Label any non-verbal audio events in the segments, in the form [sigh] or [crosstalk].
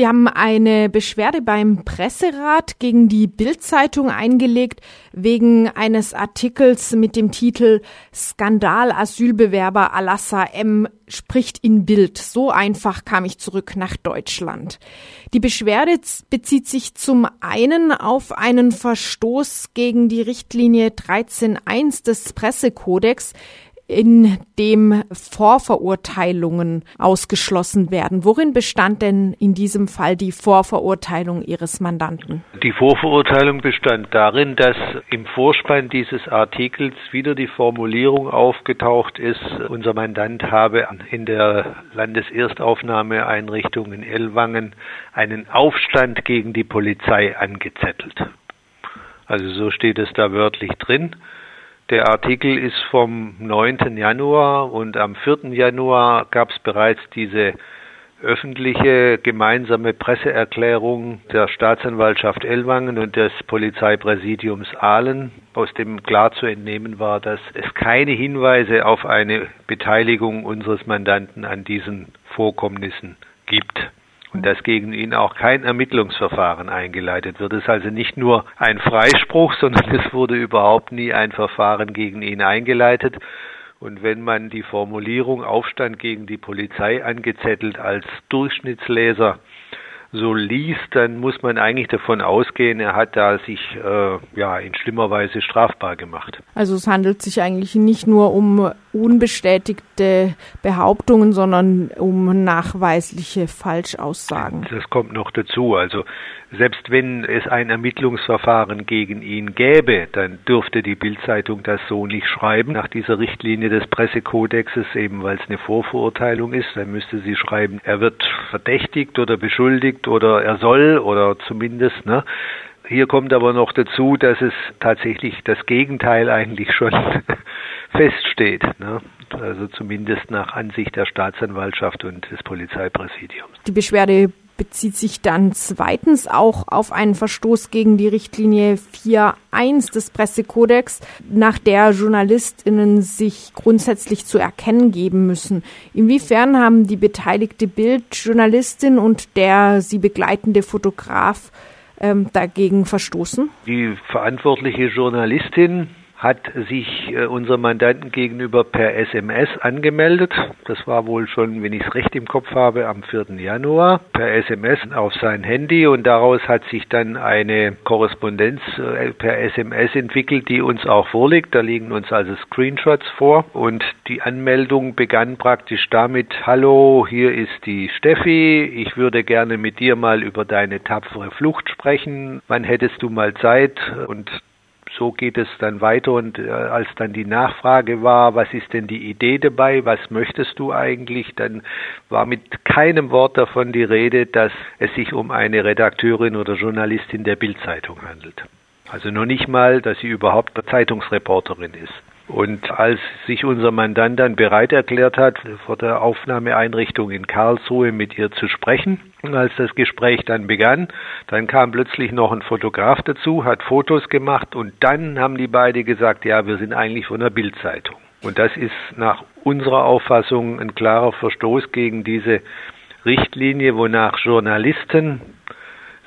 Sie haben eine Beschwerde beim Presserat gegen die Bild-Zeitung eingelegt wegen eines Artikels mit dem Titel Skandal Asylbewerber Alassa M spricht in Bild. So einfach kam ich zurück nach Deutschland. Die Beschwerde bezieht sich zum einen auf einen Verstoß gegen die Richtlinie 13.1 des Pressekodex, in dem Vorverurteilungen ausgeschlossen werden. Worin bestand denn in diesem Fall die Vorverurteilung Ihres Mandanten? Die Vorverurteilung bestand darin, dass im Vorspann dieses Artikels wieder die Formulierung aufgetaucht ist, unser Mandant habe in der Landeserstaufnahmeeinrichtung in Ellwangen einen Aufstand gegen die Polizei angezettelt. Also so steht es da wörtlich drin. Der Artikel ist vom 9. Januar und am 4. Januar gab es bereits diese öffentliche gemeinsame Presseerklärung der Staatsanwaltschaft Ellwangen und des Polizeipräsidiums Aalen, aus dem klar zu entnehmen war, dass es keine Hinweise auf eine Beteiligung unseres Mandanten an diesen Vorkommnissen gibt und dass gegen ihn auch kein Ermittlungsverfahren eingeleitet wird. Es ist also nicht nur ein Freispruch, sondern es wurde überhaupt nie ein Verfahren gegen ihn eingeleitet. Und wenn man die Formulierung Aufstand gegen die Polizei angezettelt als Durchschnittsleser so liest, dann muss man eigentlich davon ausgehen, er hat da sich äh, ja in schlimmer Weise strafbar gemacht. Also es handelt sich eigentlich nicht nur um unbestätigte Behauptungen, sondern um nachweisliche Falschaussagen. Das kommt noch dazu. Also selbst wenn es ein Ermittlungsverfahren gegen ihn gäbe, dann dürfte die Bildzeitung das so nicht schreiben. Nach dieser Richtlinie des Pressekodexes, eben weil es eine Vorverurteilung ist, dann müsste sie schreiben, er wird verdächtigt oder beschuldigt oder er soll oder zumindest, ne? Hier kommt aber noch dazu, dass es tatsächlich das Gegenteil eigentlich schon [laughs] feststeht. Ne? Also zumindest nach Ansicht der Staatsanwaltschaft und des Polizeipräsidiums. Die Beschwerde bezieht sich dann zweitens auch auf einen Verstoß gegen die Richtlinie 4.1 des Pressekodex, nach der JournalistInnen sich grundsätzlich zu erkennen geben müssen. Inwiefern haben die beteiligte Bildjournalistin und der sie begleitende Fotograf ähm, dagegen verstoßen? Die verantwortliche Journalistin hat sich äh, unserem Mandanten gegenüber per SMS angemeldet. Das war wohl schon, wenn ich es recht im Kopf habe, am 4. Januar per SMS auf sein Handy und daraus hat sich dann eine Korrespondenz äh, per SMS entwickelt, die uns auch vorliegt. Da liegen uns also Screenshots vor und die Anmeldung begann praktisch damit, hallo, hier ist die Steffi, ich würde gerne mit dir mal über deine tapfere Flucht sprechen. Wann hättest du mal Zeit? Und so geht es dann weiter und äh, als dann die Nachfrage war, was ist denn die Idee dabei, was möchtest du eigentlich, dann war mit keinem Wort davon die Rede, dass es sich um eine Redakteurin oder Journalistin der Bildzeitung handelt. Also noch nicht mal, dass sie überhaupt Zeitungsreporterin ist. Und als sich unser Mandant dann bereit erklärt hat, vor der Aufnahmeeinrichtung in Karlsruhe mit ihr zu sprechen, und als das Gespräch dann begann, dann kam plötzlich noch ein Fotograf dazu, hat Fotos gemacht und dann haben die beide gesagt, ja, wir sind eigentlich von der Bildzeitung. Und das ist nach unserer Auffassung ein klarer Verstoß gegen diese Richtlinie, wonach Journalisten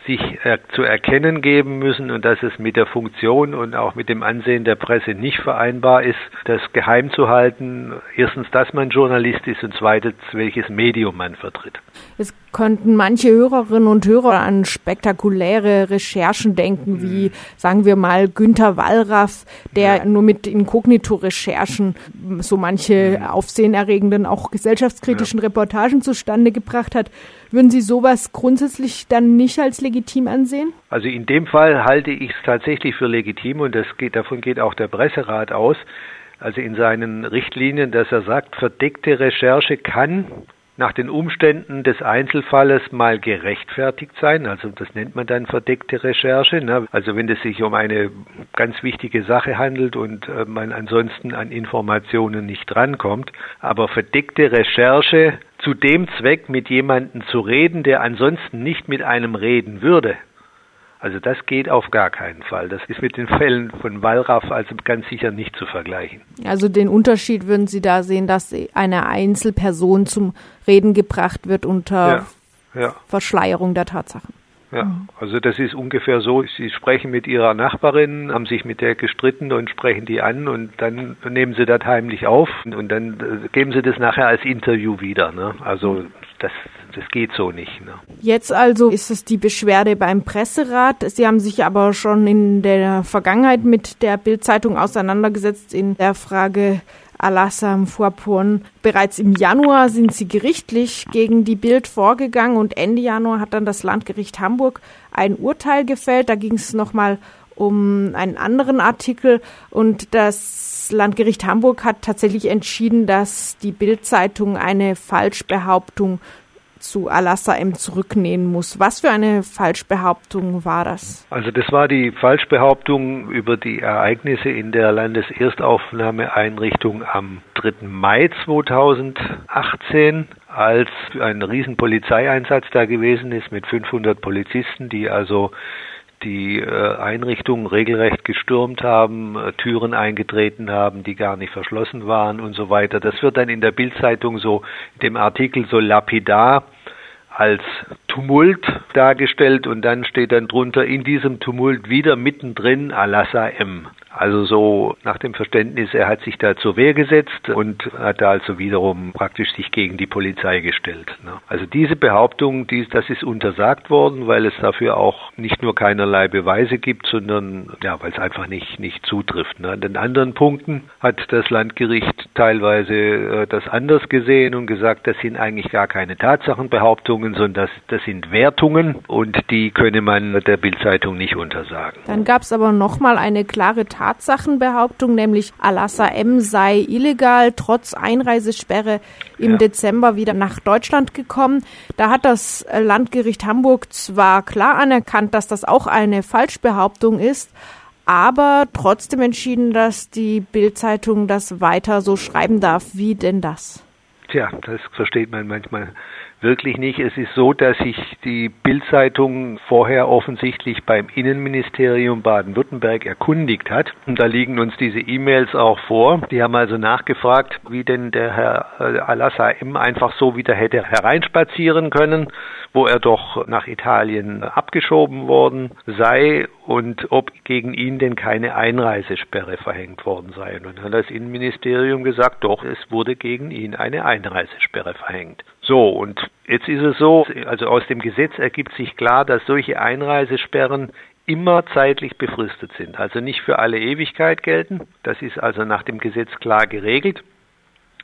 sich äh, zu erkennen geben müssen und dass es mit der Funktion und auch mit dem Ansehen der Presse nicht vereinbar ist, das geheim zu halten. Erstens, dass man Journalist ist und zweitens, welches Medium man vertritt. Es könnten manche Hörerinnen und Hörer an spektakuläre Recherchen denken, wie, sagen wir mal, Günter Wallraff, der ja. nur mit Inkognito-Recherchen so manche aufsehenerregenden, auch gesellschaftskritischen ja. Reportagen zustande gebracht hat. Würden Sie sowas grundsätzlich dann nicht als legitim ansehen? Also in dem Fall halte ich es tatsächlich für legitim und das geht, davon geht auch der Presserat aus. Also in seinen Richtlinien, dass er sagt, verdeckte Recherche kann nach den Umständen des Einzelfalles mal gerechtfertigt sein. Also das nennt man dann verdeckte Recherche. Ne? Also wenn es sich um eine ganz wichtige Sache handelt und äh, man ansonsten an Informationen nicht drankommt. Aber verdeckte Recherche zu dem Zweck, mit jemandem zu reden, der ansonsten nicht mit einem reden würde, also das geht auf gar keinen Fall. Das ist mit den Fällen von Wallraff also ganz sicher nicht zu vergleichen. Also den Unterschied würden Sie da sehen, dass eine Einzelperson zum Reden gebracht wird unter ja. ja. Verschleierung der Tatsachen. Ja, also das ist ungefähr so, Sie sprechen mit Ihrer Nachbarin, haben sich mit der gestritten und sprechen die an und dann nehmen Sie das heimlich auf und dann äh, geben Sie das nachher als Interview wieder. Ne? Also das, das geht so nicht. Ne? Jetzt also ist es die Beschwerde beim Presserat. Sie haben sich aber schon in der Vergangenheit mit der Bildzeitung auseinandergesetzt in der Frage Alassam Fuapon. Bereits im Januar sind sie gerichtlich gegen die Bild vorgegangen und Ende Januar hat dann das Landgericht Hamburg ein Urteil gefällt. Da ging es nochmal um einen anderen Artikel und das Landgericht Hamburg hat tatsächlich entschieden, dass die Bildzeitung eine Falschbehauptung zu Alassa M zurücknehmen muss. Was für eine Falschbehauptung war das? Also das war die Falschbehauptung über die Ereignisse in der Landeserstaufnahmeeinrichtung am 3. Mai 2018 als ein riesen Polizeieinsatz da gewesen ist mit 500 Polizisten, die also die äh, Einrichtungen regelrecht gestürmt haben, äh, Türen eingetreten haben, die gar nicht verschlossen waren und so weiter. Das wird dann in der Bildzeitung so, dem Artikel so lapidar als Tumult dargestellt und dann steht dann drunter in diesem Tumult wieder mittendrin Alassa M. Also so nach dem Verständnis, er hat sich da zur Wehr gesetzt und hat da also wiederum praktisch sich gegen die Polizei gestellt. Ne? Also diese Behauptung, die, das ist untersagt worden, weil es dafür auch nicht nur keinerlei Beweise gibt, sondern ja, weil es einfach nicht, nicht zutrifft. Ne? An den anderen Punkten hat das Landgericht teilweise äh, das anders gesehen und gesagt, das sind eigentlich gar keine Tatsachenbehauptungen, sondern das, das sind Wertungen und die könne man der Bildzeitung nicht untersagen. Dann gab es aber nochmal eine klare Tat Tatsachenbehauptung, nämlich Alassa M sei illegal trotz Einreisesperre im ja. Dezember wieder nach Deutschland gekommen. Da hat das Landgericht Hamburg zwar klar anerkannt, dass das auch eine Falschbehauptung ist, aber trotzdem entschieden, dass die Bildzeitung das weiter so schreiben darf. Wie denn das? Tja, das versteht man manchmal wirklich nicht. Es ist so, dass sich die Bildzeitung vorher offensichtlich beim Innenministerium Baden-Württemberg erkundigt hat. Und da liegen uns diese E-Mails auch vor. Die haben also nachgefragt, wie denn der Herr äh, Alassa M einfach so wieder hätte hereinspazieren können, wo er doch nach Italien abgeschoben worden sei und ob gegen ihn denn keine Einreisesperre verhängt worden sei. Und dann hat das Innenministerium gesagt, doch, es wurde gegen ihn eine Einreisesperre verhängt. So, und jetzt ist es so, also aus dem Gesetz ergibt sich klar, dass solche Einreisesperren immer zeitlich befristet sind, also nicht für alle Ewigkeit gelten. Das ist also nach dem Gesetz klar geregelt.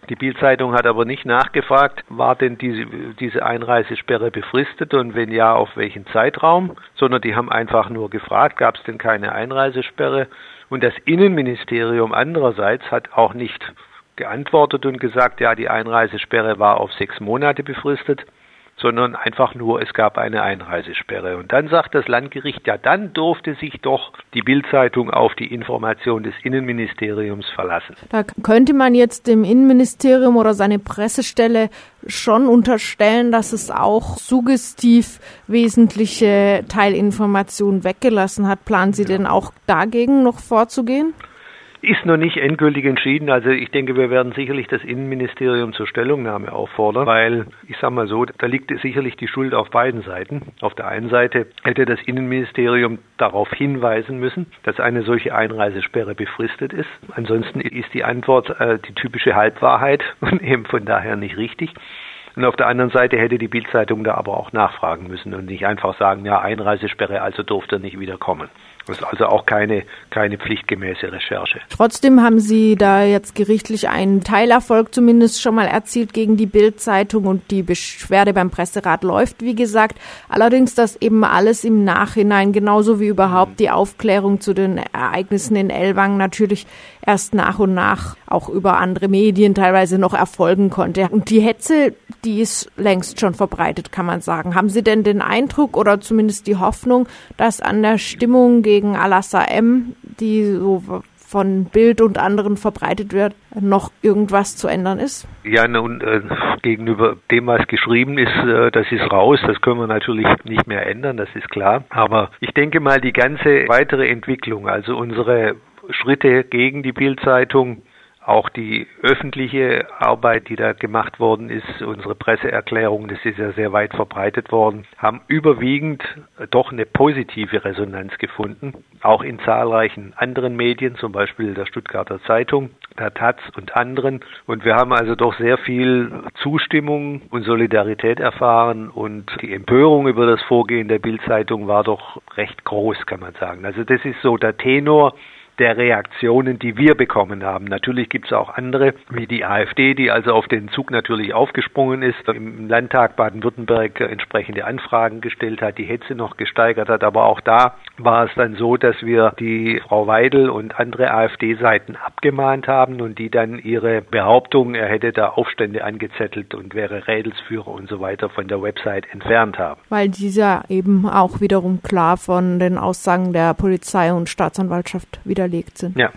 Die Bildzeitung hat aber nicht nachgefragt, war denn diese, diese Einreisesperre befristet und wenn ja, auf welchen Zeitraum, sondern die haben einfach nur gefragt, gab es denn keine Einreisesperre? Und das Innenministerium andererseits hat auch nicht geantwortet und gesagt, ja, die Einreisesperre war auf sechs Monate befristet, sondern einfach nur, es gab eine Einreisesperre. Und dann sagt das Landgericht, ja, dann durfte sich doch die Bildzeitung auf die Information des Innenministeriums verlassen. Da könnte man jetzt dem Innenministerium oder seine Pressestelle schon unterstellen, dass es auch suggestiv wesentliche Teilinformationen weggelassen hat. Planen Sie ja. denn auch dagegen noch vorzugehen? Ist noch nicht endgültig entschieden. Also ich denke, wir werden sicherlich das Innenministerium zur Stellungnahme auffordern, weil ich sage mal so, da liegt sicherlich die Schuld auf beiden Seiten. Auf der einen Seite hätte das Innenministerium darauf hinweisen müssen, dass eine solche Einreisesperre befristet ist. Ansonsten ist die Antwort äh, die typische Halbwahrheit [laughs] und eben von daher nicht richtig. Und auf der anderen Seite hätte die Bildzeitung da aber auch nachfragen müssen und nicht einfach sagen, ja, Einreisesperre, also durfte er nicht wiederkommen. Das ist also auch keine, keine pflichtgemäße Recherche. Trotzdem haben Sie da jetzt gerichtlich einen Teilerfolg zumindest schon mal erzielt gegen die Bild-Zeitung und die Beschwerde beim Presserat läuft, wie gesagt. Allerdings das eben alles im Nachhinein, genauso wie überhaupt die Aufklärung zu den Ereignissen in Elwang natürlich erst nach und nach auch über andere Medien teilweise noch erfolgen konnte. Und die Hetze, die ist längst schon verbreitet, kann man sagen. Haben Sie denn den Eindruck oder zumindest die Hoffnung, dass an der Stimmung gegen Alassa M, die so von Bild und anderen verbreitet wird, noch irgendwas zu ändern ist? Ja, nun, äh, gegenüber dem, was geschrieben ist, äh, das ist raus. Das können wir natürlich nicht mehr ändern, das ist klar. Aber ich denke mal, die ganze weitere Entwicklung, also unsere Schritte gegen die Bildzeitung, Auch die öffentliche Arbeit, die da gemacht worden ist, unsere Presseerklärung, das ist ja sehr weit verbreitet worden, haben überwiegend doch eine positive Resonanz gefunden. Auch in zahlreichen anderen Medien, zum Beispiel der Stuttgarter Zeitung, der Taz und anderen. Und wir haben also doch sehr viel Zustimmung und Solidarität erfahren und die Empörung über das Vorgehen der Bildzeitung war doch recht groß, kann man sagen. Also das ist so der Tenor der Reaktionen, die wir bekommen haben. Natürlich gibt es auch andere, wie die AfD, die also auf den Zug natürlich aufgesprungen ist, im Landtag Baden-Württemberg entsprechende Anfragen gestellt hat, die Hetze noch gesteigert hat. Aber auch da war es dann so, dass wir die Frau Weidel und andere AfD-Seiten abgemahnt haben und die dann ihre Behauptung, er hätte da Aufstände angezettelt und wäre Rädelsführer und so weiter von der Website entfernt haben. Weil dieser eben auch wiederum klar von den Aussagen der Polizei und Staatsanwaltschaft widerlegt sind. Ja,